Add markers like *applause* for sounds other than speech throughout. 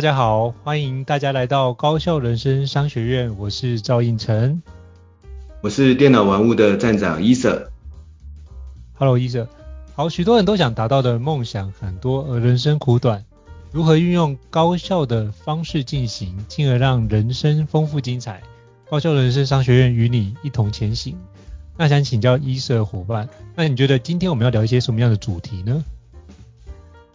大家好，欢迎大家来到高校人生商学院，我是赵应成，我是电脑玩物的站长伊瑟。Hello，伊瑟。好，许多人都想达到的梦想很多，而人生苦短，如何运用高效的方式进行，进而让人生丰富精彩？高校人生商学院与你一同前行。那想请教伊瑟伙伴，那你觉得今天我们要聊一些什么样的主题呢？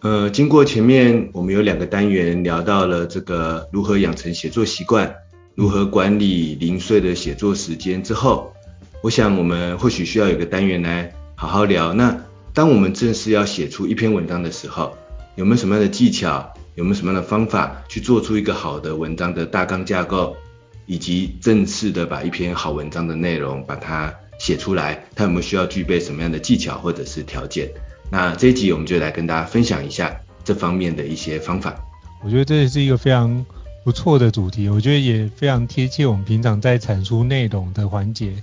呃，经过前面我们有两个单元聊到了这个如何养成写作习惯，如何管理零碎的写作时间之后，我想我们或许需要有个单元来好好聊。那当我们正式要写出一篇文章的时候，有没有什么样的技巧，有没有什么样的方法去做出一个好的文章的大纲架构，以及正式的把一篇好文章的内容把它写出来，它有没有需要具备什么样的技巧或者是条件？那这一集我们就来跟大家分享一下这方面的一些方法。我觉得这也是一个非常不错的主题，我觉得也非常贴切我们平常在产出内容的环节。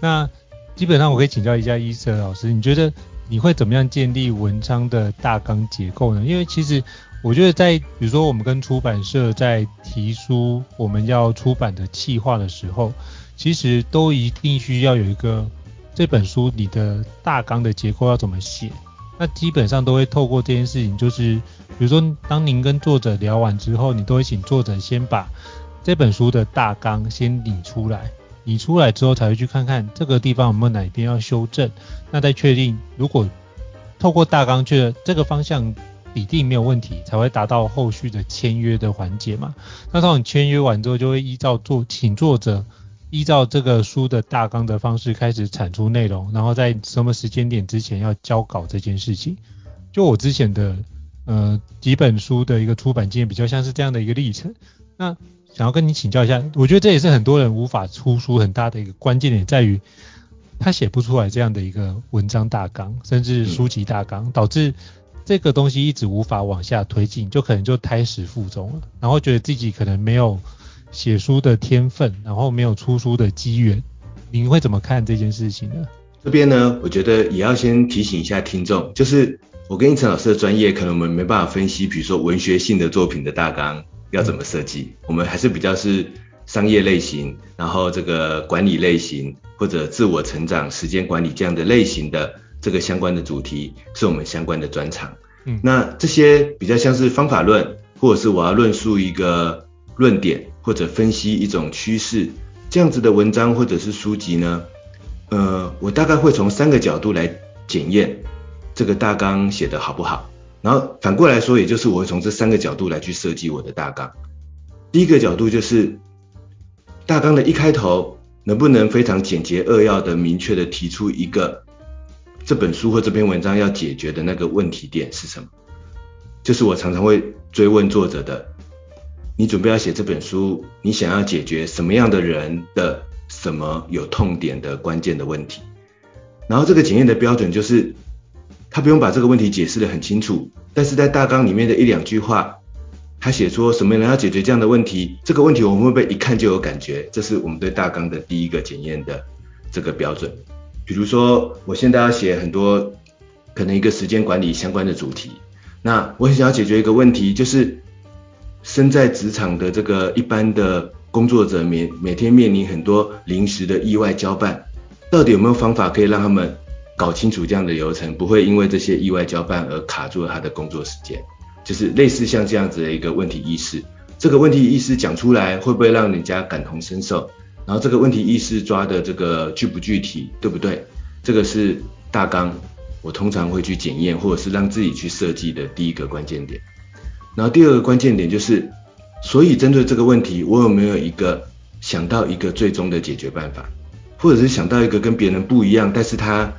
那基本上我可以请教一下伊瑟老师，你觉得你会怎么样建立文章的大纲结构呢？因为其实我觉得在比如说我们跟出版社在提出我们要出版的企划的时候，其实都一定需要有一个这本书你的大纲的结构要怎么写。那基本上都会透过这件事情，就是比如说，当您跟作者聊完之后，你都会请作者先把这本书的大纲先理出来，理出来之后才会去看看这个地方有没有哪一边要修正，那再确定如果透过大纲觉得这个方向底定没有问题，才会达到后续的签约的环节嘛。那当你签约完之后，就会依照作请作者。依照这个书的大纲的方式开始产出内容，然后在什么时间点之前要交稿这件事情。就我之前的呃几本书的一个出版经验，比较像是这样的一个历程。那想要跟你请教一下，我觉得这也是很多人无法出书很大的一个关键点，在于他写不出来这样的一个文章大纲，甚至书籍大纲，导致这个东西一直无法往下推进，就可能就胎死腹中了，然后觉得自己可能没有。写书的天分，然后没有出书的机缘，您会怎么看这件事情呢？这边呢，我觉得也要先提醒一下听众，就是我跟胤丞老师的专业，可能我们没办法分析，比如说文学性的作品的大纲要怎么设计，嗯、我们还是比较是商业类型，然后这个管理类型或者自我成长、时间管理这样的类型的这个相关的主题，是我们相关的专长。嗯，那这些比较像是方法论，或者是我要论述一个论点。或者分析一种趋势，这样子的文章或者是书籍呢，呃，我大概会从三个角度来检验这个大纲写得好不好。然后反过来说，也就是我会从这三个角度来去设计我的大纲。第一个角度就是大纲的一开头能不能非常简洁扼要的明确的提出一个这本书或这篇文章要解决的那个问题点是什么？就是我常常会追问作者的。你准备要写这本书，你想要解决什么样的人的什么有痛点的关键的问题？然后这个检验的标准就是，他不用把这个问题解释得很清楚，但是在大纲里面的一两句话，他写出什么人要解决这样的问题，这个问题我们会不会一看就有感觉？这是我们对大纲的第一个检验的这个标准。比如说，我现在要写很多可能一个时间管理相关的主题，那我很想要解决一个问题，就是。身在职场的这个一般的工作者，每每天面临很多临时的意外交办，到底有没有方法可以让他们搞清楚这样的流程，不会因为这些意外交办而卡住了他的工作时间？就是类似像这样子的一个问题意识，这个问题意识讲出来会不会让人家感同身受？然后这个问题意识抓的这个具不具体，对不对？这个是大纲，我通常会去检验或者是让自己去设计的第一个关键点。然后第二个关键点就是，所以针对这个问题，我有没有一个想到一个最终的解决办法，或者是想到一个跟别人不一样，但是它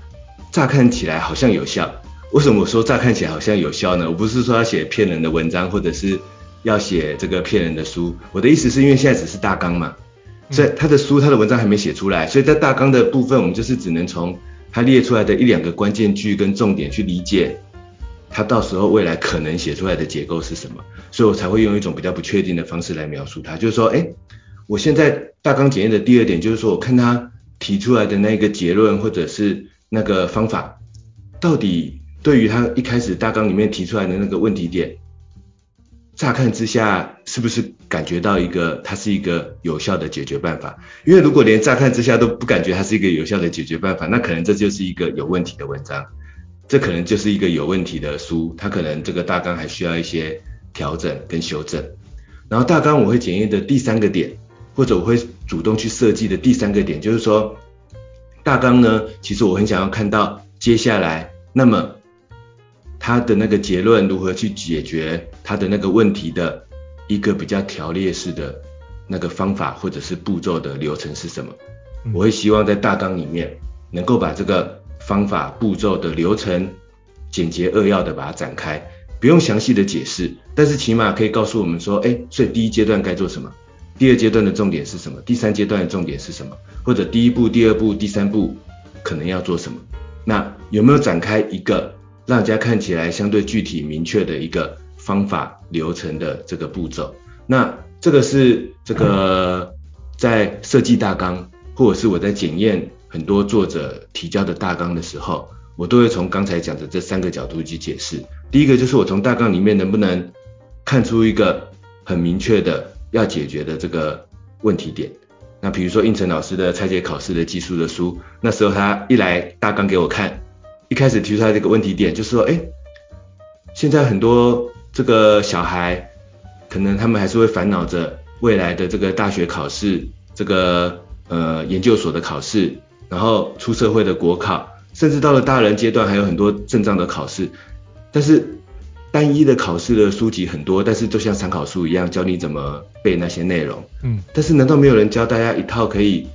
乍看起来好像有效。为什么我说乍看起来好像有效呢？我不是说要写骗人的文章，或者是要写这个骗人的书。我的意思是因为现在只是大纲嘛，所以他的书、他的文章还没写出来，所以在大纲的部分，我们就是只能从他列出来的一两个关键句跟重点去理解，他到时候未来可能写出来的结构是什么。所以我才会用一种比较不确定的方式来描述它，就是说，哎，我现在大纲检验的第二点就是说，我看他提出来的那个结论或者是那个方法，到底。对于他一开始大纲里面提出来的那个问题点，乍看之下是不是感觉到一个它是一个有效的解决办法？因为如果连乍看之下都不感觉它是一个有效的解决办法，那可能这就是一个有问题的文章，这可能就是一个有问题的书，它可能这个大纲还需要一些调整跟修正。然后大纲我会检验的第三个点，或者我会主动去设计的第三个点，就是说大纲呢，其实我很想要看到接下来那么。他的那个结论如何去解决他的那个问题的一个比较条列式的那个方法或者是步骤的流程是什么？我会希望在大纲里面能够把这个方法步骤的流程简洁扼要的把它展开，不用详细的解释，但是起码可以告诉我们说，哎，所以第一阶段该做什么？第二阶段的重点是什么？第三阶段的重点是什么？或者第一步、第二步、第三步可能要做什么？那有没有展开一个？让大家看起来相对具体明确的一个方法流程的这个步骤，那这个是这个在设计大纲，或者是我在检验很多作者提交的大纲的时候，我都会从刚才讲的这三个角度去解释。第一个就是我从大纲里面能不能看出一个很明确的要解决的这个问题点。那比如说胤丞老师的拆解考试的技术的书，那时候他一来大纲给我看。一开始提出来这个问题点，就是说，哎，现在很多这个小孩，可能他们还是会烦恼着未来的这个大学考试，这个呃研究所的考试，然后出社会的国考，甚至到了大人阶段还有很多证照的考试。但是单一的考试的书籍很多，但是就像参考书一样，教你怎么背那些内容。嗯。但是难道没有人教大家一套可以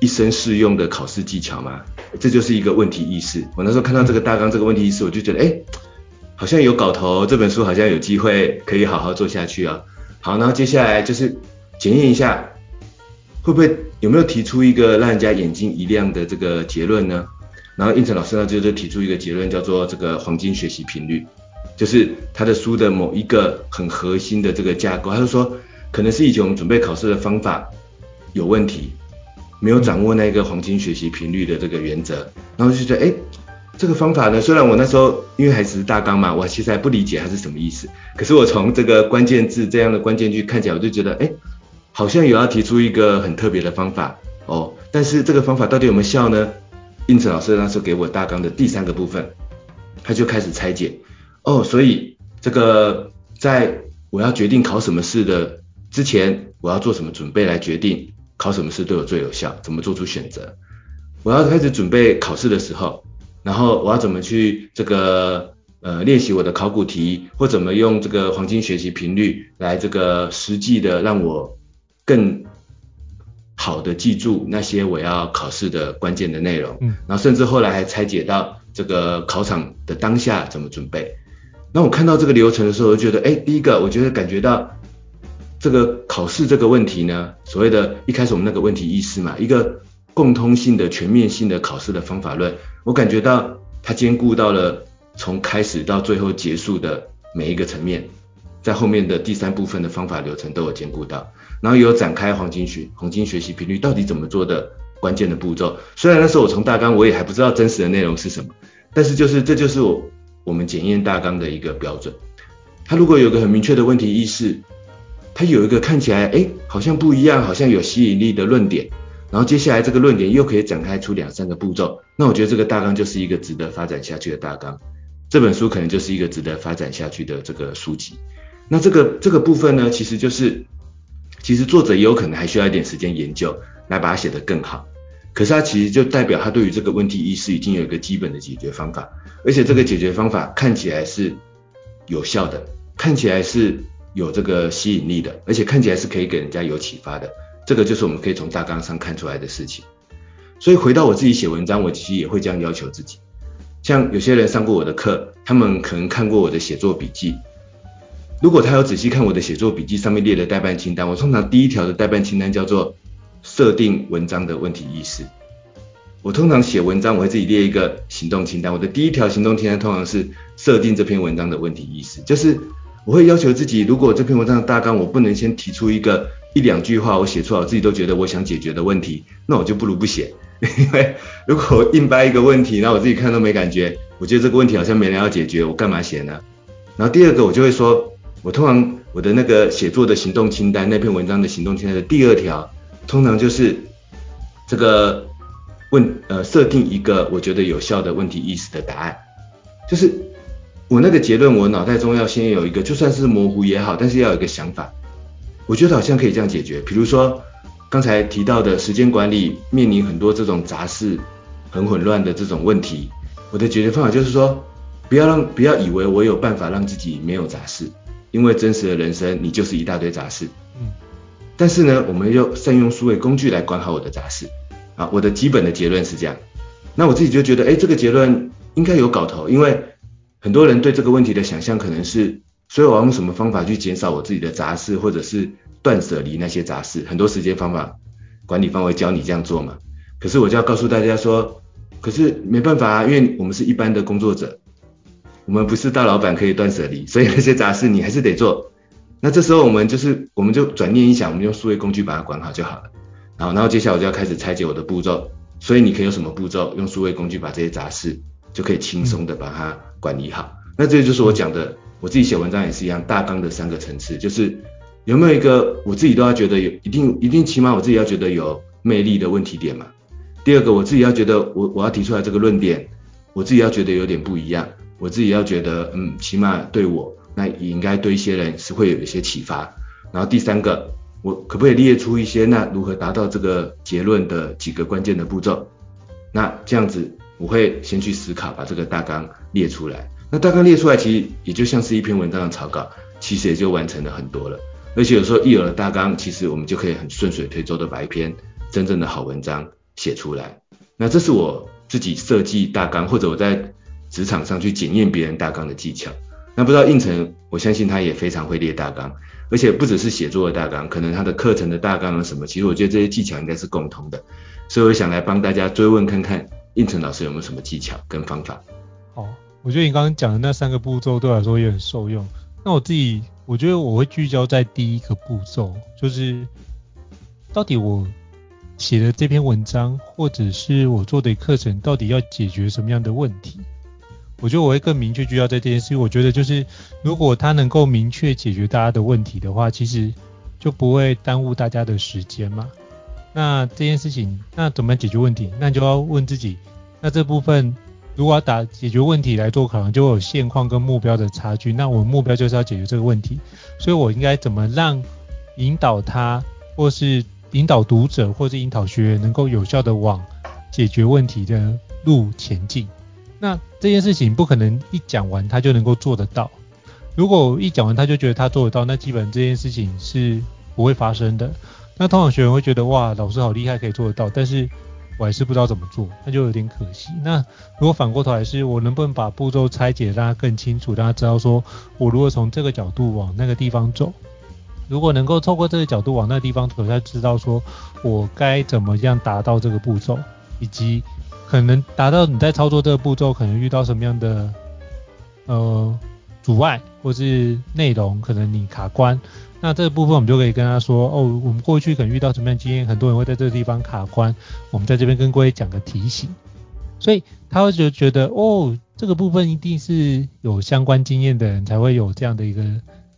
一生适用的考试技巧吗？这就是一个问题意识。我那时候看到这个大纲，这个问题意识，我就觉得，哎，好像有搞头，这本书好像有机会可以好好做下去啊。好，然后接下来就是检验一下，会不会有没有提出一个让人家眼睛一亮的这个结论呢？然后应成老师呢，就就提出一个结论，叫做这个黄金学习频率，就是他的书的某一个很核心的这个架构。他就说，可能是以前我们准备考试的方法有问题。没有掌握那个黄金学习频率的这个原则，然后就觉得，哎，这个方法呢，虽然我那时候因为还只是大纲嘛，我其实还不理解它是什么意思。可是我从这个关键字这样的关键句看起来，我就觉得，哎，好像有要提出一个很特别的方法哦。但是这个方法到底有没有效呢？胤丞老师那时候给我大纲的第三个部分，他就开始拆解。哦，所以这个在我要决定考什么试的之前，我要做什么准备来决定。考什么试对我最有效？怎么做出选择？我要开始准备考试的时候，然后我要怎么去这个呃练习我的考古题，或怎么用这个黄金学习频率来这个实际的让我更好的记住那些我要考试的关键的内容。嗯，然后甚至后来还拆解到这个考场的当下怎么准备。那我看到这个流程的时候，我就觉得，哎，第一个我觉得感觉到。这个考试这个问题呢，所谓的一开始我们那个问题意识嘛，一个共通性的全面性的考试的方法论，我感觉到它兼顾到了从开始到最后结束的每一个层面，在后面的第三部分的方法流程都有兼顾到，然后也有展开黄金学黄金学习频率到底怎么做的关键的步骤。虽然那时候我从大纲我也还不知道真实的内容是什么，但是就是这就是我我们检验大纲的一个标准。它如果有个很明确的问题意识。它有一个看起来哎，好像不一样，好像有吸引力的论点，然后接下来这个论点又可以展开出两三个步骤，那我觉得这个大纲就是一个值得发展下去的大纲，这本书可能就是一个值得发展下去的这个书籍。那这个这个部分呢，其实就是其实作者也有可能还需要一点时间研究来把它写得更好，可是它其实就代表他对于这个问题意识已经有一个基本的解决方法，而且这个解决方法看起来是有效的，看起来是。有这个吸引力的，而且看起来是可以给人家有启发的，这个就是我们可以从大纲上看出来的事情。所以回到我自己写文章，我其实也会这样要求自己。像有些人上过我的课，他们可能看过我的写作笔记。如果他有仔细看我的写作笔记，上面列的待办清单，我通常第一条的待办清单叫做设定文章的问题意识。我通常写文章，我会自己列一个行动清单。我的第一条行动清单通常是设定这篇文章的问题意识，就是我会要求自己，如果这篇文章的大纲我不能先提出一个一两句话，我写出来我自己都觉得我想解决的问题，那我就不如不写。*laughs* 因为如果我硬掰一个问题，那我自己看都没感觉，我觉得这个问题好像没人要解决，我干嘛写呢？然后第二个我就会说，我通常我的那个写作的行动清单，那篇文章的行动清单的第二条，通常就是这个问呃设定一个我觉得有效的问题意识的答案，就是我那个结论，我脑袋中要先有一个，就算是模糊也好，但是要有一个想法，我觉得好像可以这样解决，比如说。刚才提到的时间管理面临很多这种杂事、很混乱的这种问题，我的解决方法就是说，不要让不要以为我有办法让自己没有杂事，因为真实的人生你就是一大堆杂事。嗯。但是呢，我们又善用数位工具来管好我的杂事。啊，我的基本的结论是这样。那我自己就觉得，哎，这个结论应该有搞头，因为很多人对这个问题的想象可能是，所以我要用什么方法去减少我自己的杂事，或者是。断舍离那些杂事，很多时间方法管理方会教你这样做嘛。可是我就要告诉大家说，可是没办法啊，因为我们是一般的工作者，我们不是大老板可以断舍离，所以那些杂事你还是得做。那这时候我们就是，我们就转念一想，我们用数位工具把它管好就好了。然后，然后接下来我就要开始拆解我的步骤。所以你可以有什么步骤？用数位工具把这些杂事就可以轻松的把它管理好。那这就是我讲的，我自己写文章也是一样，大纲的三个层次就是。有没有一个我自己都要觉得有一定一定，起码我自己要觉得有魅力的问题点嘛？第二个，我自己要觉得我我要提出来这个论点，我自己要觉得有点不一样，我自己要觉得嗯，起码对我那也应该对一些人是会有一些启发。然后第三个，我可不可以列出一些那如何达到这个结论的几个关键的步骤？那这样子我会先去思考，把这个大纲列出来。那大纲列出来，其实也就像是一篇文章的草稿，其实也就完成了很多了。而且有时候一有了大纲，其实我们就可以很顺水推舟的把一篇真正的好文章写出来。那这是我自己设计大纲，或者我在职场上去检验别人大纲的技巧。那不知道胤丞，我相信他也非常会列大纲，而且不只是写作的大纲，可能他的课程的大纲啊什么，其实我觉得这些技巧应该是共通的。所以我想来帮大家追问看看，胤丞老师有没有什么技巧跟方法？哦，我觉得你刚刚讲的那三个步骤对我来说也很受用。那我自己。我觉得我会聚焦在第一个步骤，就是到底我写的这篇文章，或者是我做的课程，到底要解决什么样的问题？我觉得我会更明确聚焦在这件事。我觉得就是如果他能够明确解决大家的问题的话，其实就不会耽误大家的时间嘛。那这件事情，那怎么解决问题？那就要问自己，那这部分。如果要打解决问题来做可能，就会有现况跟目标的差距。那我目标就是要解决这个问题，所以我应该怎么让引导他，或是引导读者，或是引导学员，能够有效的往解决问题的路前进？那这件事情不可能一讲完他就能够做得到。如果一讲完他就觉得他做得到，那基本这件事情是不会发生的。那通常学员会觉得哇，老师好厉害，可以做得到，但是。我还是不知道怎么做，那就有点可惜。那如果反过头来是，我能不能把步骤拆解，让他更清楚，让他知道说，我如果从这个角度往那个地方走，如果能够透过这个角度往那个地方走，他知道说我该怎么样达到这个步骤，以及可能达到你在操作这个步骤可能遇到什么样的呃阻碍，或是内容可能你卡关。那这个部分我们就可以跟他说，哦，我们过去可能遇到什么样的经验，很多人会在这个地方卡关，我们在这边跟各位讲个提醒，所以他会就觉得，哦，这个部分一定是有相关经验的人才会有这样的一个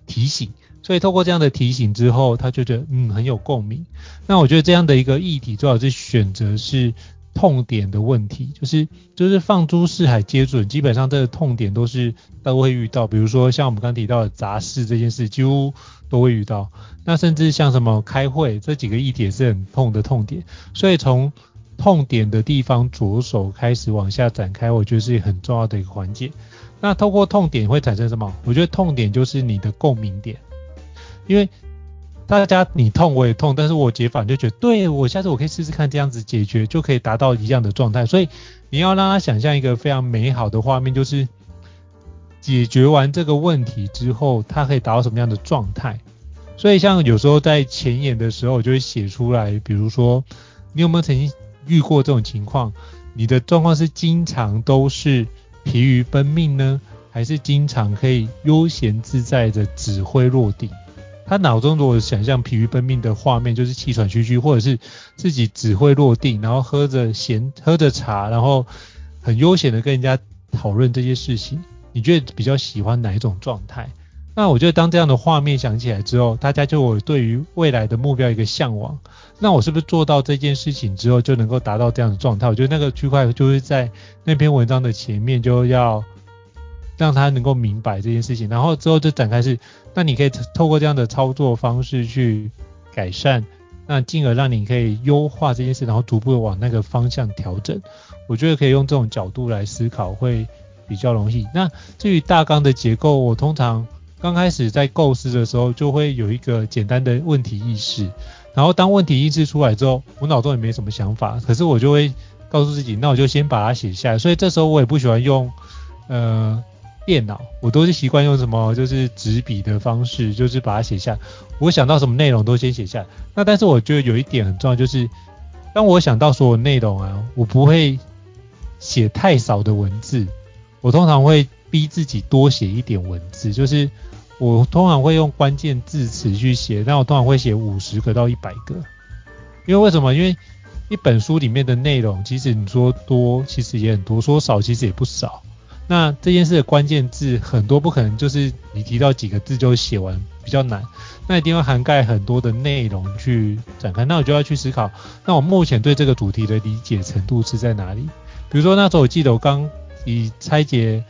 提醒，所以透过这样的提醒之后，他就觉得，嗯，很有共鸣。那我觉得这样的一个议题最好是选择是。痛点的问题就是就是放诸四海皆准，基本上这个痛点都是都会遇到，比如说像我们刚提到的杂事这件事，几乎都会遇到。那甚至像什么开会这几个议题也是很痛的痛点，所以从痛点的地方着手开始往下展开，我觉得是很重要的一个环节。那透过痛点会产生什么？我觉得痛点就是你的共鸣点，因为。大家你痛我也痛，但是我解法就觉得，对，我下次我可以试试看这样子解决，就可以达到一样的状态。所以你要让他想象一个非常美好的画面，就是解决完这个问题之后，他可以达到什么样的状态。所以像有时候在前言的时候，我就会写出来，比如说你有没有曾经遇过这种情况？你的状况是经常都是疲于奔命呢，还是经常可以悠闲自在的指挥落定？他脑中如果想象疲于奔命的画面，就是气喘吁吁，或者是自己指挥落定，然后喝着闲喝着茶，然后很悠闲的跟人家讨论这些事情，你觉得比较喜欢哪一种状态？那我觉得当这样的画面想起来之后，大家就有对于未来的目标一个向往。那我是不是做到这件事情之后就能够达到这样的状态？我觉得那个区块就是在那篇文章的前面就要让他能够明白这件事情，然后之后就展开是，那你可以透过这样的操作方式去改善，那进而让你可以优化这件事，然后逐步往那个方向调整。我觉得可以用这种角度来思考会比较容易。那至于大纲的结构，我通常刚开始在构思的时候就会有一个简单的问题意识。然后当问题意识出来之后，我脑中也没什么想法，可是我就会告诉自己，那我就先把它写下来。所以这时候我也不喜欢用呃电脑，我都是习惯用什么就是纸笔的方式，就是把它写下。我想到什么内容都先写下。那但是我觉得有一点很重要，就是当我想到所有内容啊，我不会写太少的文字，我通常会逼自己多写一点文字，就是。我通常会用关键字词去写，但我通常会写五十个到一百个。因为为什么？因为一本书里面的内容，其实你说多，其实也很多；说少，其实也不少。那这件事的关键字很多，不可能就是你提到几个字就写完，比较难。那一定要涵盖很多的内容去展开。那我就要去思考，那我目前对这个主题的理解程度是在哪里？比如说那时候我记得我刚以拆解。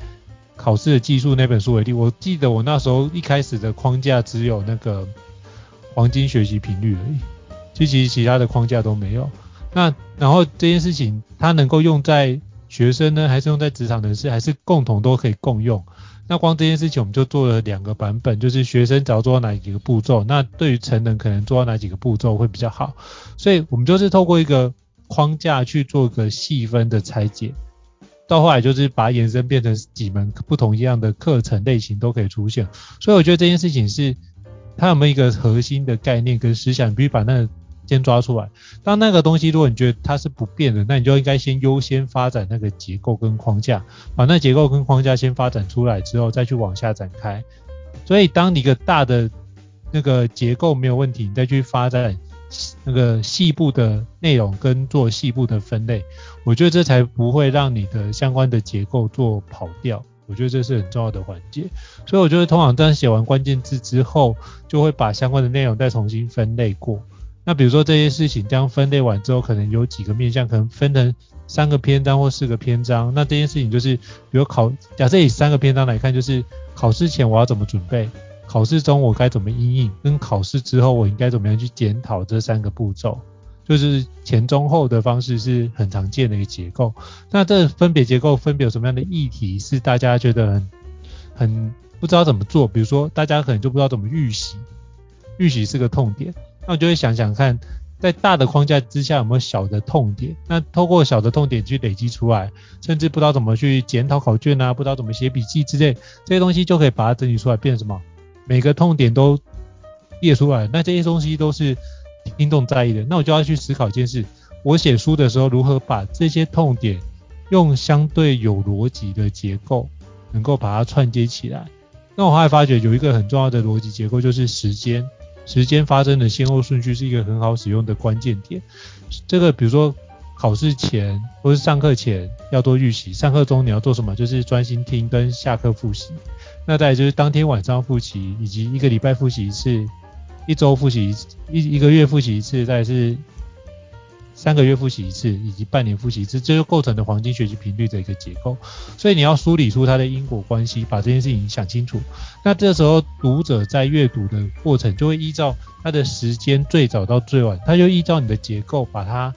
考试的技术那本书为例，我记得我那时候一开始的框架只有那个黄金学习频率而已，其实其他的框架都没有。那然后这件事情它能够用在学生呢，还是用在职场人士，还是共同都可以共用？那光这件事情我们就做了两个版本，就是学生只要做到哪几个步骤，那对于成人可能做到哪几个步骤会比较好。所以我们就是透过一个框架去做一个细分的拆解。到后来就是把它延伸变成几门不同一样的课程类型都可以出现，所以我觉得这件事情是它有没有一个核心的概念跟思想，必须把那先抓出来。当那个东西如果你觉得它是不变的，那你就应该先优先发展那个结构跟框架，把那结构跟框架先发展出来之后，再去往下展开。所以当你一个大的那个结构没有问题，你再去发展。那个细部的内容跟做细部的分类，我觉得这才不会让你的相关的结构做跑掉。我觉得这是很重要的环节。所以我觉得通常当写完关键字之后，就会把相关的内容再重新分类过。那比如说这些事情这样分类完之后，可能有几个面向，可能分成三个篇章或四个篇章。那这件事情就是，比如考，假设以三个篇章来看，就是考试前我要怎么准备。考试中我该怎么应应，跟考试之后我应该怎么样去检讨这三个步骤，就是前中后的方式是很常见的一个结构。那这分别结构分别有什么样的议题是大家觉得很很不知道怎么做？比如说大家可能就不知道怎么预习，预习是个痛点，那我就会想想看，在大的框架之下有没有小的痛点？那透过小的痛点去累积出来，甚至不知道怎么去检讨考卷啊，不知道怎么写笔记之类这些东西，就可以把它整理出来，变成什么？每个痛点都列出来，那这些东西都是听众在意的，那我就要去思考一件事：我写书的时候，如何把这些痛点用相对有逻辑的结构，能够把它串接起来。那我后来发觉有一个很重要的逻辑结构，就是时间，时间发生的先后顺序是一个很好使用的关键点。这个比如说考试前或是上课前要多预习，上课中你要做什么？就是专心听跟下课复习。那再就是当天晚上复习，以及一个礼拜复习一次，一周复习一，一个月复习一次，再来是三个月复习一次，以及半年复习一次，这就构成了黄金学习频率的一个结构。所以你要梳理出它的因果关系，把这件事情想清楚。那这时候读者在阅读的过程就会依照他的时间最早到最晚，他就依照你的结构把它。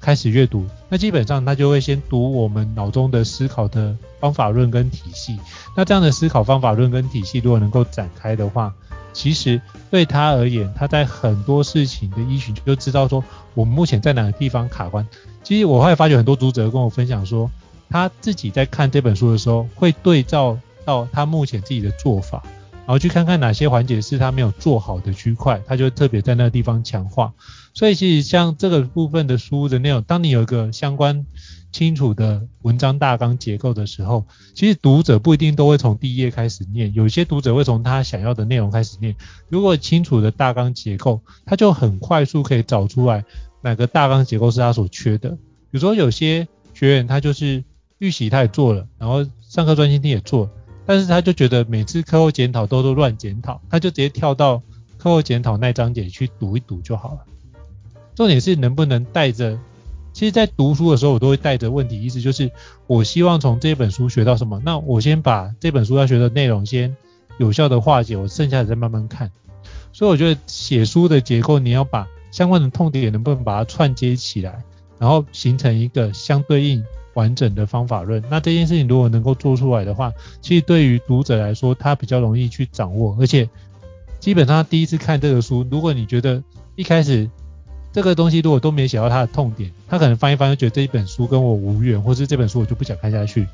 开始阅读，那基本上他就会先读我们脑中的思考的方法论跟体系。那这样的思考方法论跟体系，如果能够展开的话，其实对他而言，他在很多事情的依循就知道说我们目前在哪个地方卡关。其实我会发觉很多读者跟我分享说，他自己在看这本书的时候，会对照到他目前自己的做法，然后去看看哪些环节是他没有做好的区块，他就特别在那个地方强化。所以其实像这个部分的书的内容，当你有一个相关清楚的文章大纲结构的时候，其实读者不一定都会从第一页开始念，有些读者会从他想要的内容开始念。如果清楚的大纲结构，他就很快速可以找出来哪个大纲结构是他所缺的。比如说有些学员他就是预习他也做了，然后上课专心听也做，但是他就觉得每次课后检讨都都乱检讨，他就直接跳到课后检讨那章节去读一读就好了。重点是能不能带着，其实，在读书的时候，我都会带着问题意识，就是我希望从这本书学到什么。那我先把这本书要学的内容先有效的化解，我剩下的再慢慢看。所以我觉得写书的结构，你要把相关的痛点能不能把它串接起来，然后形成一个相对应完整的方法论。那这件事情如果能够做出来的话，其实对于读者来说，他比较容易去掌握。而且基本上第一次看这个书，如果你觉得一开始这个东西如果都没写到他的痛点，他可能翻一翻就觉得这一本书跟我无缘，或是这本书我就不想看下去，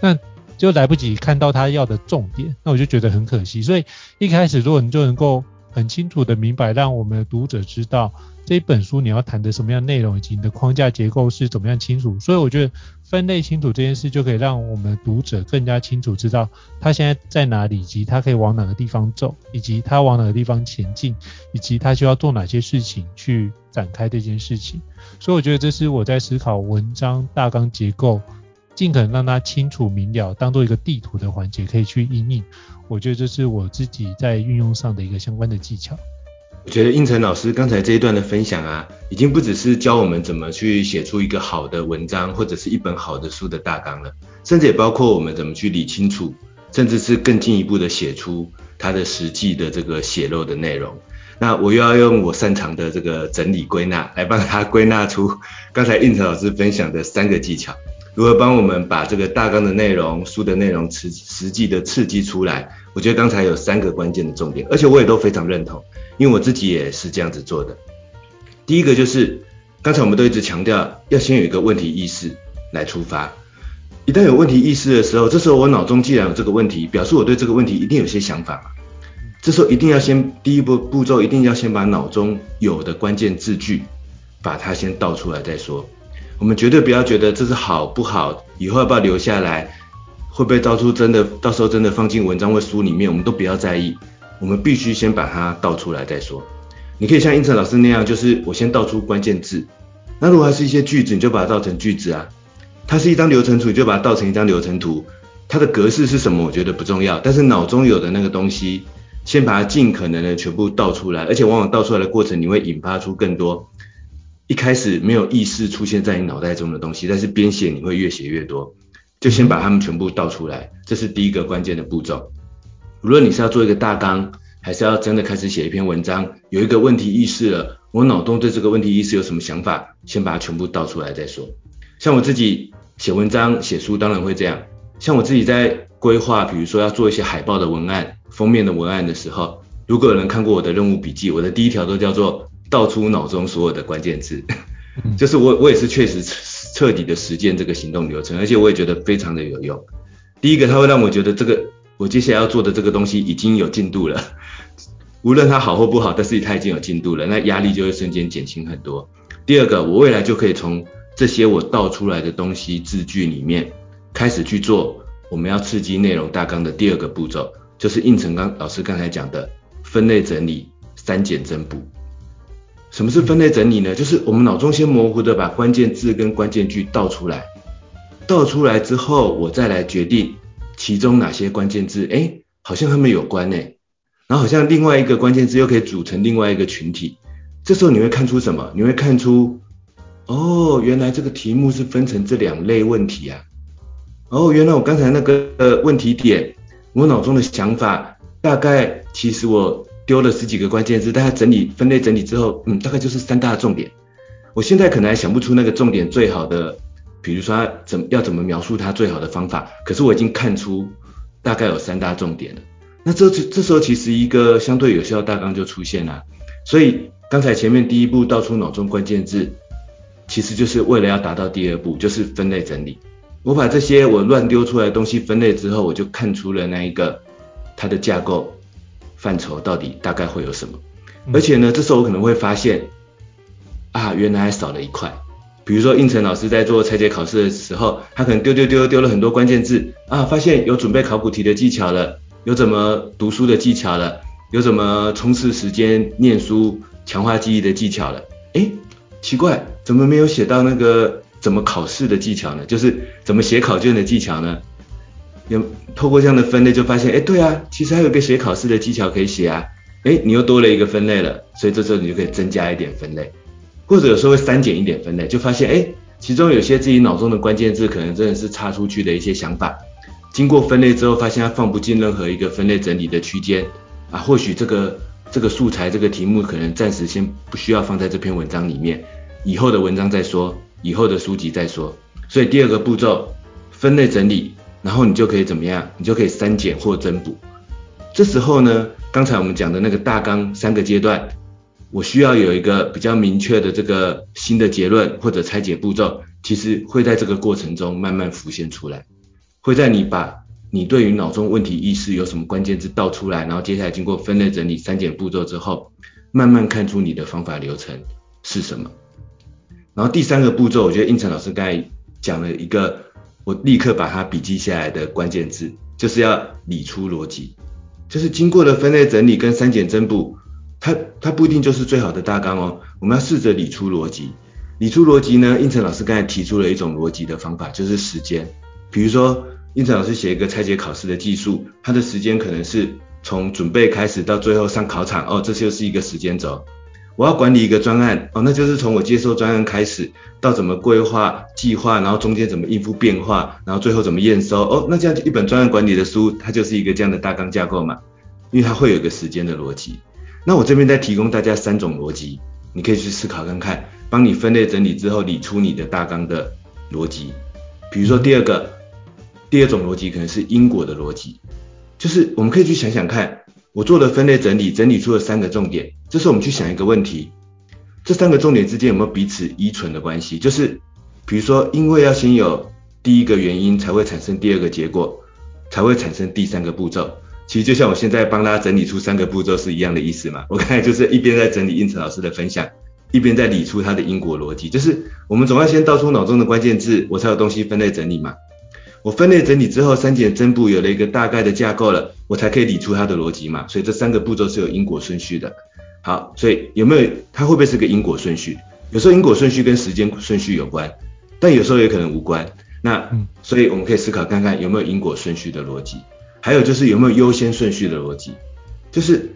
那就来不及看到他要的重点，那我就觉得很可惜。所以一开始如果你就能够很清楚的明白，让我们的读者知道这一本书你要谈的什么样内容，以及你的框架结构是怎么样清楚。所以我觉得分类清楚这件事就可以让我们读者更加清楚知道他现在在哪里，以及他可以往哪个地方走，以及他往哪个地方前进，以及他需要做哪些事情去展开这件事情。所以我觉得这是我在思考文章大纲结构，尽可能让它清楚明了，当做一个地图的环节可以去应用。我觉得这是我自己在运用上的一个相关的技巧。我觉得应成老师刚才这一段的分享啊，已经不只是教我们怎么去写出一个好的文章，或者是一本好的书的大纲了，甚至也包括我们怎么去理清楚，甚至是更进一步的写出它的实际的这个写漏的内容。那我又要用我擅长的这个整理归纳来帮他归纳出刚才胤丞老师分享的三个技巧。如何帮我们把这个大纲的内容、书的内容实实际的刺激出来？我觉得刚才有三个关键的重点，而且我也都非常认同，因为我自己也是这样子做的。第一个就是，刚才我们都一直强调要先有一个问题意识来出发。一旦有问题意识的时候，这时候我脑中既然有这个问题，表示我对这个问题一定有些想法嘛。这时候一定要先第一步步骤，一定要先把脑中有的关键字句，把它先倒出来再说。我们绝对不要觉得这是好不好，以后要不要留下来，会不会到处真的到时候真的放进文章或书里面，我们都不要在意。我们必须先把它倒出来再说。你可以像胤丞老师那样，就是我先倒出关键字。那如果还是一些句子，你就把它倒成句子啊。它是一张流程图，你就把它倒成一张流程图。它的格式是什么，我觉得不重要，但是脑中有的那个东西，先把它尽可能的全部倒出来。而且往往倒出来的过程，你会引发出更多。一开始没有意识出现在你脑袋中的东西，但是边写你会越写越多，就先把它们全部倒出来，这是第一个关键的步骤。无论你是要做一个大纲，还是要真的开始写一篇文章，有一个问题意识了，我脑洞对这个问题意识有什么想法，先把它全部倒出来再说。像我自己写文章、写书，当然会这样。像我自己在规划，比如说要做一些海报的文案、封面的文案的时候，如果有人看过我的任务笔记，我的第一条都叫做。倒出脑中所有的关键字，就是我我也是确实彻底的实践这个行动流程，而且我也觉得非常的有用。第一个，它会让我觉得这个我接下来要做的这个东西已经有进度了，无论它好或不好，但是它已经有进度了，那压力就会瞬间减轻很多。第二个，我未来就可以从这些我倒出来的东西字句里面开始去做我们要刺激内容大纲的第二个步骤，就是胤丞刚老师刚才讲的分类整理、删减增补。什么是分类整理呢？就是我们脑中先模糊的把关键字跟关键句倒出来，倒出来之后，我再来决定其中哪些关键字，哎，好像他们有关诶，然后好像另外一个关键字又可以组成另外一个群体。这时候你会看出什么？你会看出，哦，原来这个题目是分成这两类问题啊。哦，原来我刚才那个呃问题点，我脑中的想法大概其实我。丢了十几个关键字，大家整理分类整理之后，嗯，大概就是三大重点。我现在可能还想不出那个重点最好的，比如说怎么要怎么描述它最好的方法，可是我已经看出大概有三大重点了。那这这时候其实一个相对有效的大纲就出现了。所以刚才前面第一步道出脑中关键字，其实就是为了要达到第二步，就是分类整理。我把这些我乱丢出来的东西分类之后，我就看出了那一个它的架构范畴到底大概会有什么。而且呢，这时候我可能会发现，啊，原来还少了一块。比如说应成老师在做拆解考试的时候，他可能丢丢丢丢了很多关键字啊，发现有准备考古题的技巧了，有怎么读书的技巧了，有怎么冲刺时间念书、强化记忆的技巧了。诶，奇怪，怎么没有写到那个？怎么考试的技巧呢？就是怎么写考卷的技巧呢？有透过这样的分类就发现，哎，对啊，其实还有个写考试的技巧可以写啊。哎，你又多了一个分类了，所以这时候你就可以增加一点分类，或者有时候会删减一点分类，就发现，哎，其中有些自己脑中的关键字可能真的是插出去的一些想法，经过分类之后，发现它放不进任何一个分类整理的区间啊，或许这个这个素材这个题目可能暂时先不需要放在这篇文章里面，以后的文章再说。以后的书籍再说，所以第二个步骤分类整理，然后你就可以怎么样？你就可以删减或增补。这时候呢，刚才我们讲的那个大纲三个阶段，我需要有一个比较明确的这个新的结论或者拆解步骤，其实会在这个过程中慢慢浮现出来，会在你把你对于脑中问题意识有什么关键字倒出来，然后接下来经过分类整理、删减步骤之后，慢慢看出你的方法流程是什么。然后第三个步骤，我觉得应成老师刚才讲了一个，我立刻把它笔记下来的关键字，就是要理出逻辑，就是经过了分类整理跟删减增补，它它不一定就是最好的大纲哦，我们要试着理出逻辑。理出逻辑呢，应成老师刚才提出了一种逻辑的方法，就是时间。比如说，应成老师写一个拆解考试的技术，它的时间可能是从准备开始到最后上考场，哦，这就是一个时间轴。我要管理一个专案哦，那就是从我接收专案开始，到怎么规划计划，然后中间怎么应付变化，然后最后怎么验收哦，那这样一本专案管理的书，它就是一个这样的大纲架构嘛，因为它会有一个时间的逻辑。那我这边再提供大家三种逻辑，你可以去思考看看，帮你分类整理之后理出你的大纲的逻辑。比如说第二个，第二种逻辑可能是因果的逻辑，就是我们可以去想想看。我做了分类整理，整理出了三个重点。这时候我们去想一个问题：这三个重点之间有没有彼此依存的关系？就是，比如说，因为要先有第一个原因，才会产生第二个结果，才会产生第三个步骤。其实就像我现在帮大家整理出三个步骤是一样的意思嘛。*laughs* 我刚才就是一边在整理应成老师的分享，一边在理出他的因果逻辑。就是我们总要先道出脑中的关键字，我才有东西分类整理嘛。我分类整理之后，删减增补有了一个大概的架构了，我才可以理出它的逻辑嘛。所以这三个步骤是有因果顺序的。好，所以有没有它会不会是个因果顺序？有时候因果顺序跟时间顺序有关，但有时候也可能无关。那所以我们可以思考看看有没有因果顺序的逻辑，还有就是有没有优先顺序的逻辑，就是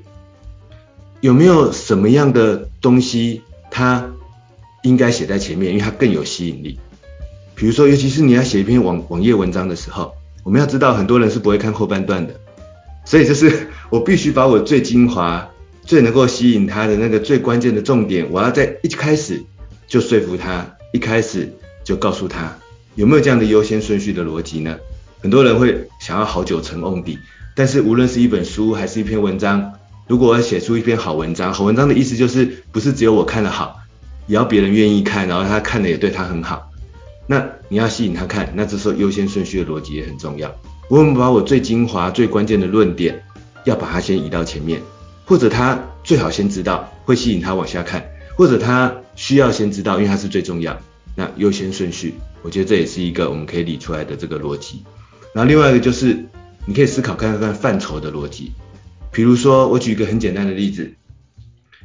有没有什么样的东西它应该写在前面，因为它更有吸引力。比如说，尤其是你要写一篇网网页文章的时候，我们要知道很多人是不会看后半段的，所以就是 *laughs* 我必须把我最精华、最能够吸引他的那个最关键的重点，我要在一开始就说服他，一开始就告诉他，有没有这样的优先顺序的逻辑呢？很多人会想要好酒成瓮底，但是无论是一本书还是一篇文章，如果我要写出一篇好文章，好文章的意思就是不是只有我看得好，也要别人愿意看，然后他看了也对他很好。那你要吸引他看，那这时候优先顺序的逻辑也很重要。我们把我最精华、最关键的论点，要把它先移到前面，或者他最好先知道，会吸引他往下看，或者他需要先知道，因为他是最重要。那优先顺序，我觉得这也是一个我们可以理出来的这个逻辑。然后另外一个就是，你可以思考看看范畴的逻辑。比如说，我举一个很简单的例子，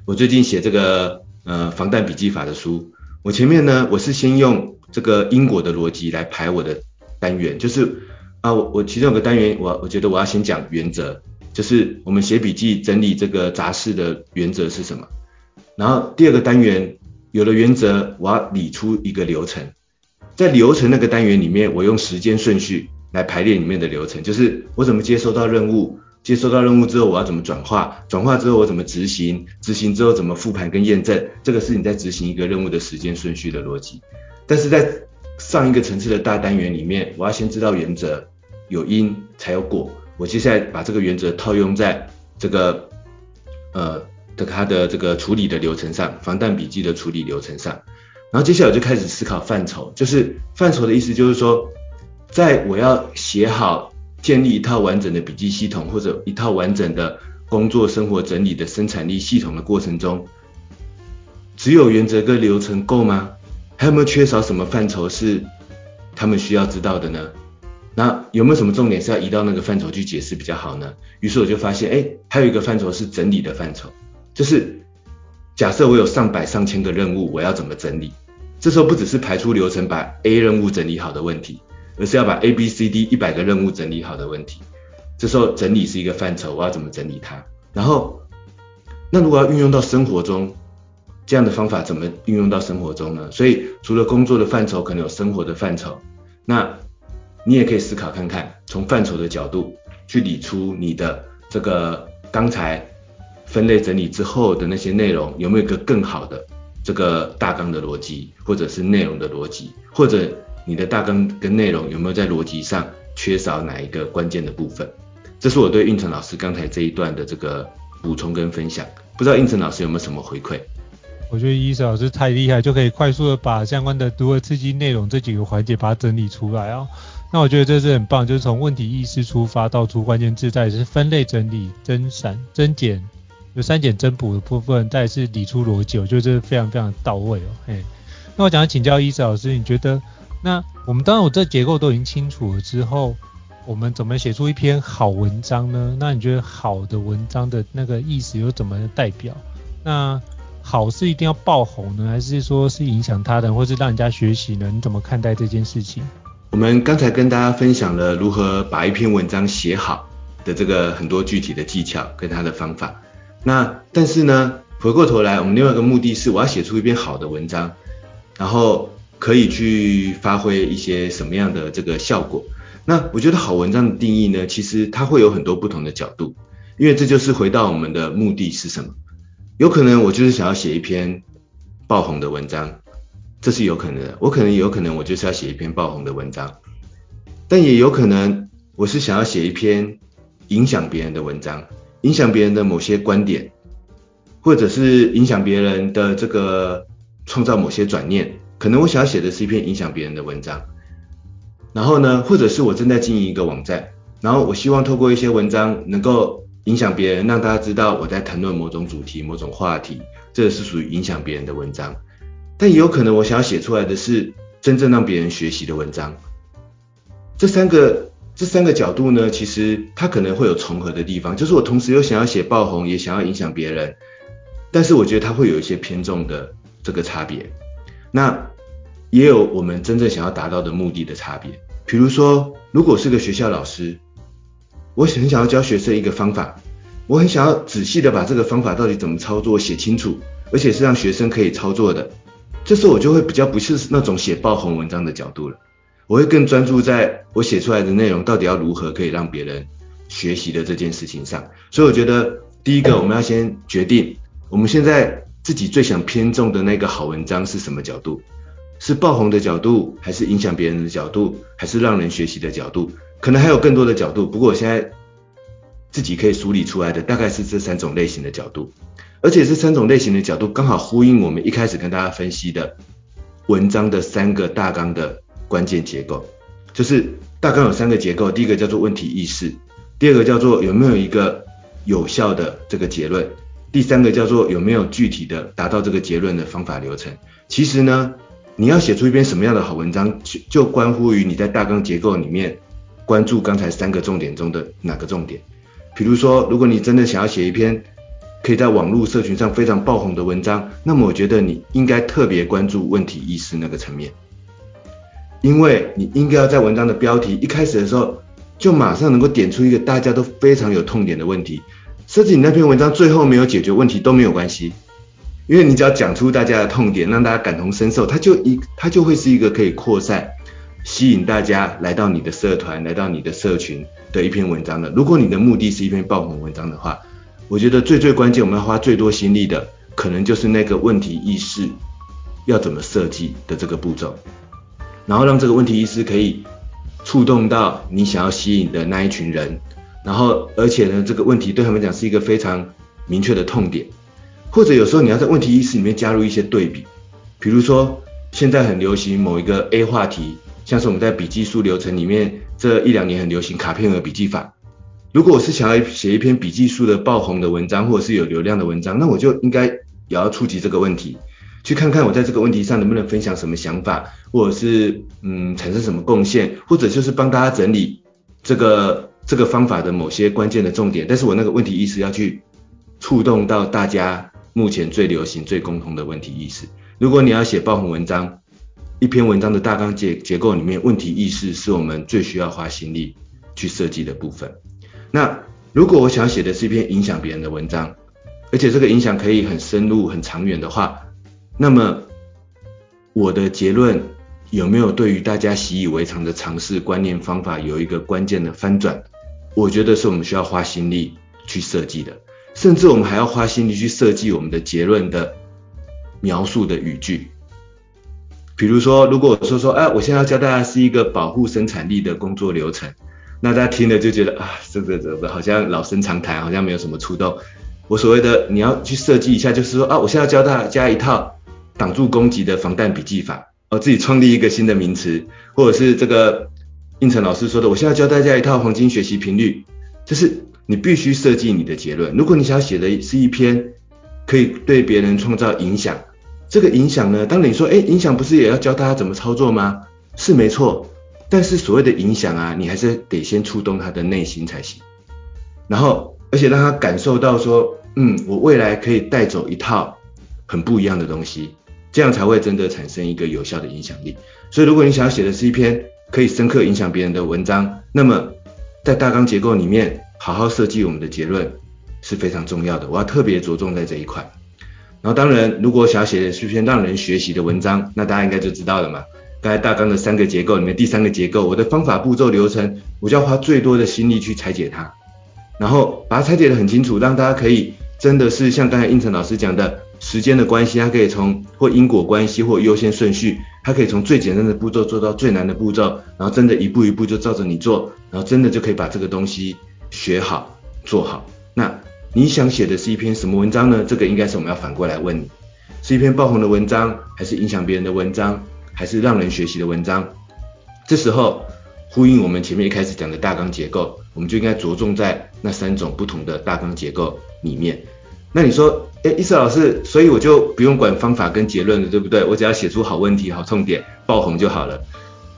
我最近写这个呃防弹笔记法的书，我前面呢，我是先用。这个因果的逻辑来排我的单元，就是啊，我我其中有个单元，我我觉得我要先讲原则，就是我们写笔记整理这个杂事的原则是什么。然后第二个单元有了原则，我要理出一个流程，在流程那个单元里面，我用时间顺序来排列里面的流程，就是我怎么接收到任务，接收到任务之后我要怎么转化，转化之后我怎么执行，执行之后怎么复盘跟验证，这个是你在执行一个任务的时间顺序的逻辑。但是在上一个层次的大单元里面，我要先知道原则，有因才有果，我接下来把这个原则套用在这个呃的它的这个处理的流程上，防弹笔记的处理流程上。然后接下来我就开始思考范畴，就是范畴的意思就是说，在我要写好建立一套完整的笔记系统或者一套完整的工作生活整理的生产力系统的过程中，只有原则跟流程够吗？还有没有缺少什么范畴是他们需要知道的呢？那有没有什么重点是要移到那个范畴去解释比较好呢？于是我就发现，哎，还有一个范畴是整理的范畴，就是假设我有上百上千个任务，我要怎么整理？这时候不只是排出流程把 A 任务整理好的问题，而是要把 A、B、C、D 一百个任务整理好的问题。这时候整理是一个范畴，我要怎么整理它？然后，那如果要运用到生活中，这样的方法怎么运用到生活中呢？所以除了工作的范畴，可能有生活的范畴，那。你也可以思考看看，从范畴的角度去理出你的这个刚才分类整理之后的那些内容，有没有一个更好的这个大纲的逻辑，或者是内容的逻辑，或者你的大纲跟内容有没有在逻辑上缺少哪一个关键的部分？这是我对胤丞老师刚才这一段的这个补充跟分享，不知道胤丞老师有没有什么回馈？我觉得伊瑟老师太厉害，就可以快速的把相关的读核刺激内容这几个环节把它整理出来哦。那我觉得这是很棒，就是从问题意识出发，道出关键字，再是分类整理、增删、增减，有删减增补的部分，再是理出逻辑，我觉得这是非常非常到位哦。嘿，那我想要请教伊瑟老师，你觉得，那我们当然我这结构都已经清楚了之后，我们怎么写出一篇好文章呢？那你觉得好的文章的那个意思又怎么代表？那好是一定要爆红呢，还是说是影响他人，或是让人家学习呢？你怎么看待这件事情？我们刚才跟大家分享了如何把一篇文章写好的这个很多具体的技巧跟他的方法。那但是呢，回过头来，我们另外一个目的是我要写出一篇好的文章，然后可以去发挥一些什么样的这个效果。那我觉得好文章的定义呢，其实它会有很多不同的角度，因为这就是回到我们的目的是什么。有可能我就是想要写一篇爆红的文章。这是有可能的，我可能有可能我就是要写一篇爆红的文章，但也有可能我是想要写一篇影响别人的文章，影响别人的某些观点，或者是影响别人的这个创造某些转念，可能我想要写的是一篇影响别人的文章。然后呢，或者是我正在经营一个网站，然后我希望透过一些文章能够影响别人，让大家知道我在谈论某种主题、某种话题，这是属于影响别人的文章。但也有可能，我想要写出来的是真正让别人学习的文章。这三个这三个角度呢，其实它可能会有重合的地方，就是我同时又想要写爆红，也想要影响别人，但是我觉得它会有一些偏重的这个差别。那也有我们真正想要达到的目的的差别。比如说，如果是个学校老师，我很想要教学生一个方法，我很想要仔细的把这个方法到底怎么操作写清楚，而且是让学生可以操作的。这时候我就会比较不是那种写爆红文章的角度了，我会更专注在我写出来的内容到底要如何可以让别人学习的这件事情上。所以我觉得第一个我们要先决定我们现在自己最想偏重的那个好文章是什么角度，是爆红的角度，还是影响别人的角度，还是让人学习的角度？可能还有更多的角度，不过我现在自己可以梳理出来的大概是这三种类型的角度。而且这三种类型的角度刚好呼应我们一开始跟大家分析的文章的三个大纲的关键结构，就是大纲有三个结构，第一个叫做问题意识，第二个叫做有没有一个有效的这个结论，第三个叫做有没有具体的达到这个结论的方法流程。其实呢，你要写出一篇什么样的好文章，就就关乎于你在大纲结构里面关注刚才三个重点中的哪个重点。比如说，如果你真的想要写一篇可以在网络社群上非常爆红的文章，那么我觉得你应该特别关注问题意识那个层面，因为你应该要在文章的标题一开始的时候就马上能够点出一个大家都非常有痛点的问题，甚至你那篇文章最后没有解决问题都没有关系，因为你只要讲出大家的痛点，让大家感同身受，它就一它就会是一个可以扩散、吸引大家来到你的社团、来到你的社群的一篇文章的。如果你的目的是一篇爆红文章的话。我觉得最最关键，我们要花最多心力的，可能就是那个问题意识要怎么设计的这个步骤，然后让这个问题意识可以触动到你想要吸引的那一群人，然后而且呢，这个问题对他们讲是一个非常明确的痛点，或者有时候你要在问题意识里面加入一些对比，比如说现在很流行某一个 A 话题，像是我们在笔记术流程里面这一两年很流行卡片和笔记法。如果我是想要写一篇笔记术的爆红的文章，或者是有流量的文章，那我就应该也要触及这个问题，去看看我在这个问题上能不能分享什么想法，或者是嗯产生什么贡献，或者就是帮大家整理这个这个方法的某些关键的重点。但是我那个问题意识要去触动到大家目前最流行、最共同的问题意识。如果你要写爆红文章，一篇文章的大纲结结构里面，问题意识是我们最需要花心力去设计的部分。那如果我想写的是一篇影响别人的文章，而且这个影响可以很深入、很长远的话，那么我的结论有没有对于大家习以为常的尝试、观念、方法有一个关键的翻转？我觉得是我们需要花心力去设计的，甚至我们还要花心力去设计我们的结论的描述的语句。比如说，如果我说说，哎，我现在要教大家是一个保护生产力的工作流程。那大家听了就觉得啊，这个这个好像老生常谈，好像没有什么触动。我所谓的你要去设计一下，就是说啊，我现在要教大家一套挡住攻击的防弹笔记法，哦，自己创立一个新的名词，或者是这个应成老师说的，我现在教大家一套黄金学习频率，就是你必须设计你的结论。如果你想写的是一篇可以对别人创造影响，这个影响呢，当你说，哎，影响不是也要教大家怎么操作吗？是没错。但是所谓的影响啊，你还是得先触动他的内心才行，然后而且让他感受到说，嗯，我未来可以带走一套很不一样的东西，这样才会真的产生一个有效的影响力。所以如果你想要写的是一篇可以深刻影响别人的文章，那么在大纲结构里面好好设计我们的结论是非常重要的。我要特别着重在这一块。然后当然，如果想要写的是一篇让人学习的文章，那大家应该就知道了嘛。刚才大纲的三个结构里面，第三个结构，我的方法、步骤、流程，我就要花最多的心力去拆解它，然后把它拆解得很清楚，让大家可以真的是像刚才应成老师讲的，时间的关系，它可以从或因果关系或优先顺序，它可以从最简单的步骤做到最难的步骤，然后真的一步一步就照着你做，然后真的就可以把这个东西学好做好。那你想写的是一篇什么文章呢？这个应该是我们要反过来问你，是一篇爆红的文章，还是影响别人的文章？还是让人学习的文章，这时候呼应我们前面一开始讲的大纲结构，我们就应该着重在那三种不同的大纲结构里面。那你说，哎，伊瑟老师，所以我就不用管方法跟结论了，对不对？我只要写出好问题、好痛点、爆红就好了。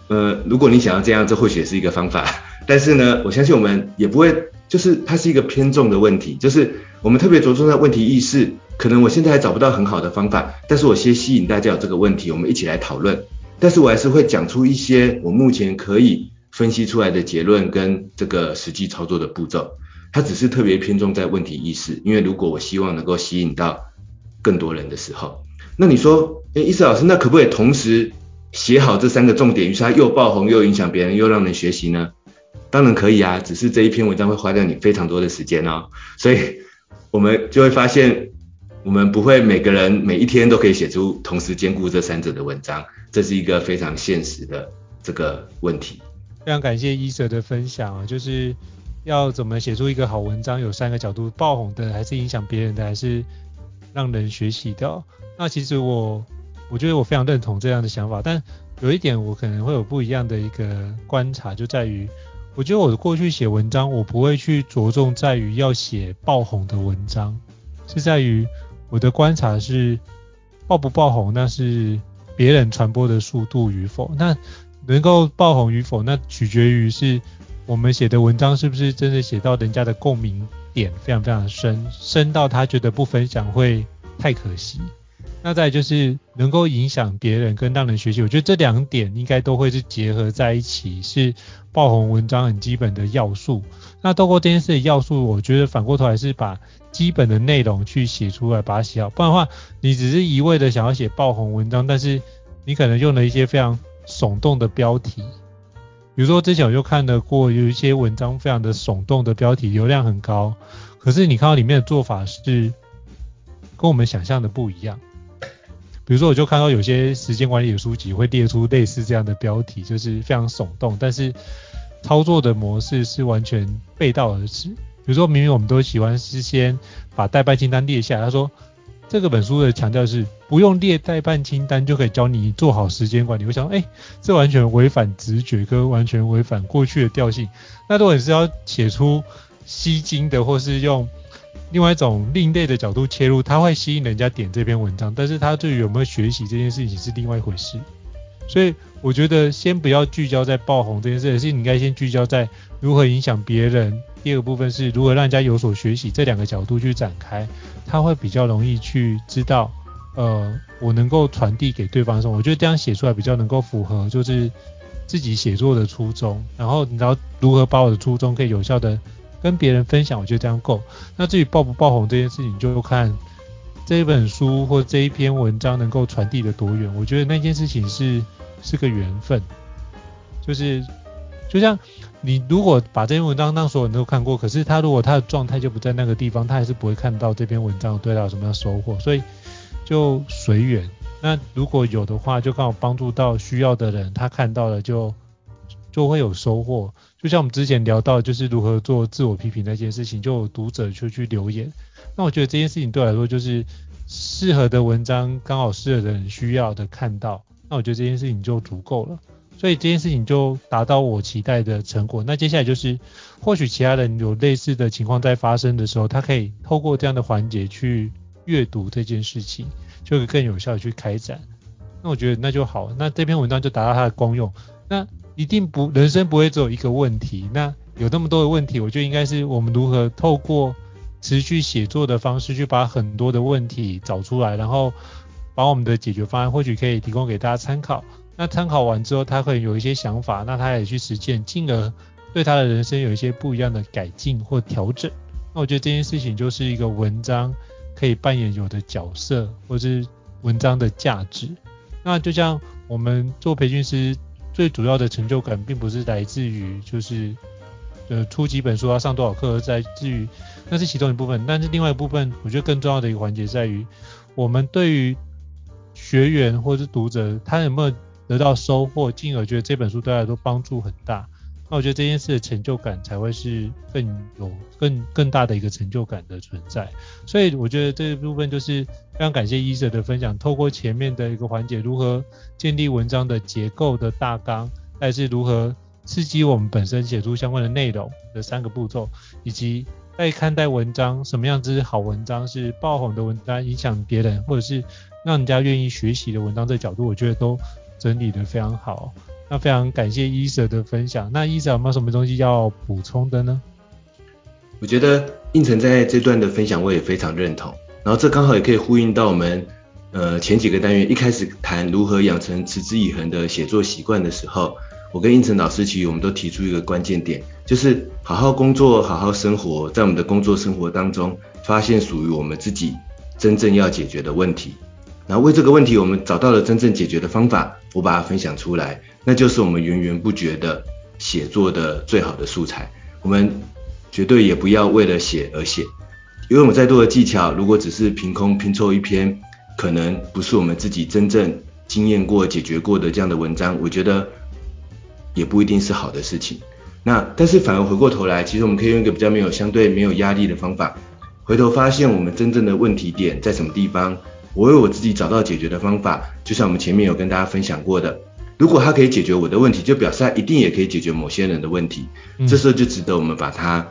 呃，如果你想要这样，这或许也是一个方法。*laughs* 但是呢，我相信我们也不会，就是它是一个偏重的问题，就是我们特别着重在问题意识。可能我现在还找不到很好的方法，但是我先吸引大家有这个问题，我们一起来讨论。但是我还是会讲出一些我目前可以分析出来的结论跟这个实际操作的步骤。它只是特别偏重在问题意识，因为如果我希望能够吸引到更多人的时候，那你说，诶，伊瑟老师，那可不可以同时写好这三个重点，于是它又爆红又影响别人又让人学习呢？当然可以啊，只是这一篇文章会花掉你非常多的时间哦。所以我们就会发现。我们不会每个人每一天都可以写出同时兼顾这三者的文章，这是一个非常现实的这个问题。非常感谢伊瑟的分享啊，就是要怎么写出一个好文章，有三个角度：爆红的，还是影响别人的，还是让人学习的。那其实我我觉得我非常认同这样的想法，但有一点我可能会有不一样的一个观察，就在于我觉得我过去写文章，我不会去着重在于要写爆红的文章，是在于。我的观察是，爆不爆红那是别人传播的速度与否，那能够爆红与否，那取决于是我们写的文章是不是真的写到人家的共鸣点非常非常深，深到他觉得不分享会太可惜。那再就是能够影响别人跟让人学习，我觉得这两点应该都会是结合在一起，是爆红文章很基本的要素。那透过这件事的要素，我觉得反过头来是把基本的内容去写出来，把它写好。不然的话，你只是一味的想要写爆红文章，但是你可能用了一些非常耸动的标题。比如说之前我就看得过有一些文章，非常的耸动的标题，流量很高，可是你看到里面的做法是跟我们想象的不一样。比如说，我就看到有些时间管理的书籍会列出类似这样的标题，就是非常耸动，但是。操作的模式是完全背道而驰。比如说，明明我们都喜欢事先把待办清单列下，他说这个本书的强调是不用列待办清单就可以教你做好时间管理。我想，哎，这完全违反直觉，跟完全违反过去的调性。那如果你是要写出吸睛的，或是用另外一种另类的角度切入，它会吸引人家点这篇文章，但是它对于有没有学习这件事情是另外一回事。所以我觉得先不要聚焦在爆红这件事，而是你应该先聚焦在如何影响别人。第二个部分是如何让人家有所学习，这两个角度去展开，他会比较容易去知道，呃，我能够传递给对方什么。我觉得这样写出来比较能够符合就是自己写作的初衷。然后你知道如何把我的初衷可以有效的跟别人分享，我觉得这样够。那至于爆不爆红这件事情，就看这一本书或这一篇文章能够传递的多远。我觉得那件事情是是个缘分，就是就像。你如果把这篇文章让所有人都看过，可是他如果他的状态就不在那个地方，他还是不会看到这篇文章对他有什么样收获，所以就随缘。那如果有的话，就刚好帮助到需要的人，他看到了就就会有收获。就像我们之前聊到，就是如何做自我批评那件事情，就有读者就去留言。那我觉得这件事情对我来说，就是适合的文章刚好适合的人需要的看到，那我觉得这件事情就足够了。所以这件事情就达到我期待的成果。那接下来就是，或许其他人有类似的情况在发生的时候，他可以透过这样的环节去阅读这件事情，就会更有效的去开展。那我觉得那就好，那这篇文章就达到它的功用。那一定不，人生不会只有一个问题。那有那么多的问题，我觉得应该是我们如何透过持续写作的方式，去把很多的问题找出来，然后把我们的解决方案或许可以提供给大家参考。那参考完之后，他会有一些想法，那他也去实践，进而对他的人生有一些不一样的改进或调整。那我觉得这件事情就是一个文章可以扮演有的角色，或是文章的价值。那就像我们做培训师，最主要的成就感，并不是来自于就是呃出几本书要上多少课，在至于那是其中一部分，但是另外一部分，我觉得更重要的一个环节在于，我们对于学员或是读者，他有没有得到收获，进而觉得这本书对他来说帮助很大。那我觉得这件事的成就感才会是更有更更大的一个成就感的存在。所以我觉得这一部分就是非常感谢伊者的分享，透过前面的一个环节，如何建立文章的结构的大纲，还是如何刺激我们本身写出相关的内容的三个步骤，以及在看待文章什么样子好文章是爆红的文章，影响别人，或者是让人家愿意学习的文章，这角度我觉得都。整理得非常好，那非常感谢伊泽的分享。那伊泽有没有什么东西要补充的呢？我觉得胤丞在这段的分享我也非常认同，然后这刚好也可以呼应到我们呃前几个单元一开始谈如何养成持之以恒的写作习惯的时候，我跟胤丞老师其实我们都提出一个关键点，就是好好工作，好好生活，在我们的工作生活当中发现属于我们自己真正要解决的问题。然后为这个问题，我们找到了真正解决的方法，我把它分享出来，那就是我们源源不绝的写作的最好的素材。我们绝对也不要为了写而写，因为我们再多的技巧，如果只是凭空拼凑一篇，可能不是我们自己真正经验过、解决过的这样的文章，我觉得也不一定是好的事情。那但是反而回过头来，其实我们可以用一个比较没有相对没有压力的方法，回头发现我们真正的问题点在什么地方。我为我自己找到解决的方法，就像我们前面有跟大家分享过的，如果它可以解决我的问题，就表示它一定也可以解决某些人的问题。这时候就值得我们把它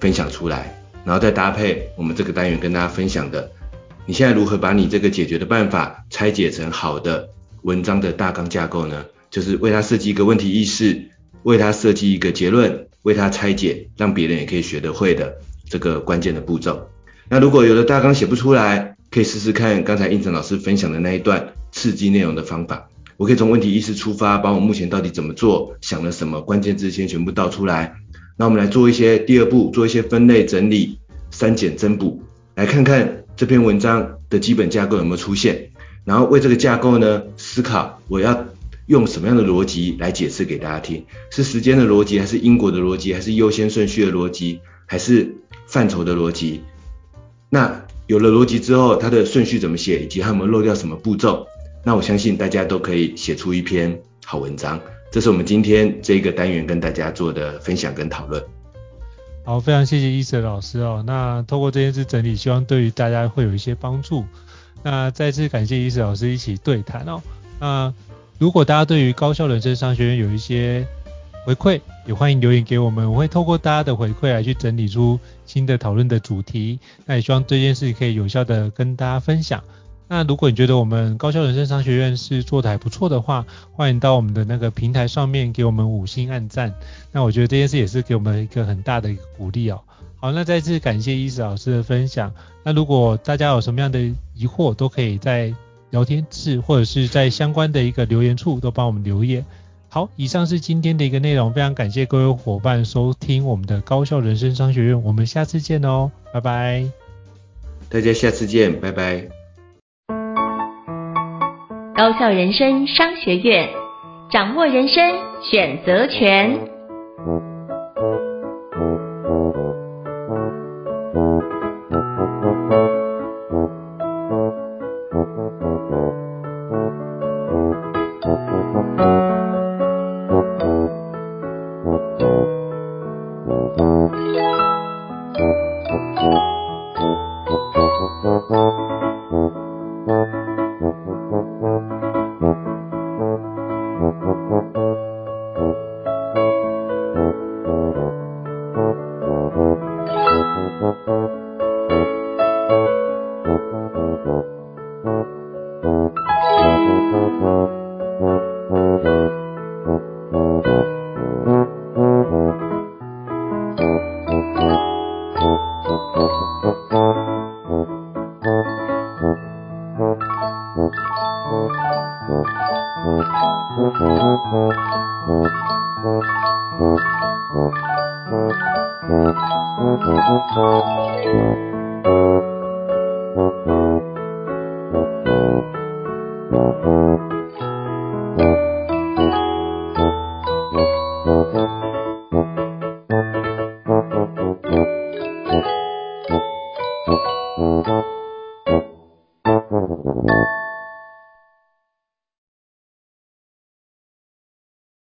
分享出来，然后再搭配我们这个单元跟大家分享的，你现在如何把你这个解决的办法拆解成好的文章的大纲架构呢？就是为他设计一个问题意识，为他设计一个结论，为他拆解，让别人也可以学得会的这个关键的步骤。那如果有的大纲写不出来，可以试试看刚才应成老师分享的那一段刺激内容的方法。我可以从问题意识出发，把我目前到底怎么做，想了什么关键字先全部倒出来。那我们来做一些第二步，做一些分类整理、删减增补，来看看这篇文章的基本架构有没有出现。然后为这个架构呢，思考我要用什么样的逻辑来解释给大家听，是时间的逻辑，还是因果的逻辑，还是优先顺序的逻辑，还是范畴的逻辑？那有了逻辑之后，它的顺序怎么写，以及它有没有漏掉什么步骤，那我相信大家都可以写出一篇好文章。这是我们今天这个单元跟大家做的分享跟讨论。好，非常谢谢伊瑟老师哦。那透过这件事整理，希望对于大家会有一些帮助。那再次感谢伊瑟老师一起对谈哦。那如果大家对于高效人生商学院有一些回馈，也欢迎留言给我们，我会透过大家的回馈来去整理出新的讨论的主题。那也希望这件事可以有效的跟大家分享。那如果你觉得我们高效人生商学院是做得还不错的话，欢迎到我们的那个平台上面给我们五星按赞。那我觉得这件事也是给我们一个很大的一个鼓励哦。好，那再次感谢伊瑟老师的分享。那如果大家有什么样的疑惑，都可以在聊天室或者是在相关的一个留言处都帮我们留言。好，以上是今天的一个内容，非常感谢各位伙伴收听我们的高效人生商学院，我们下次见哦，拜拜。大家下次见，拜拜。高效人生商学院，掌握人生选择权。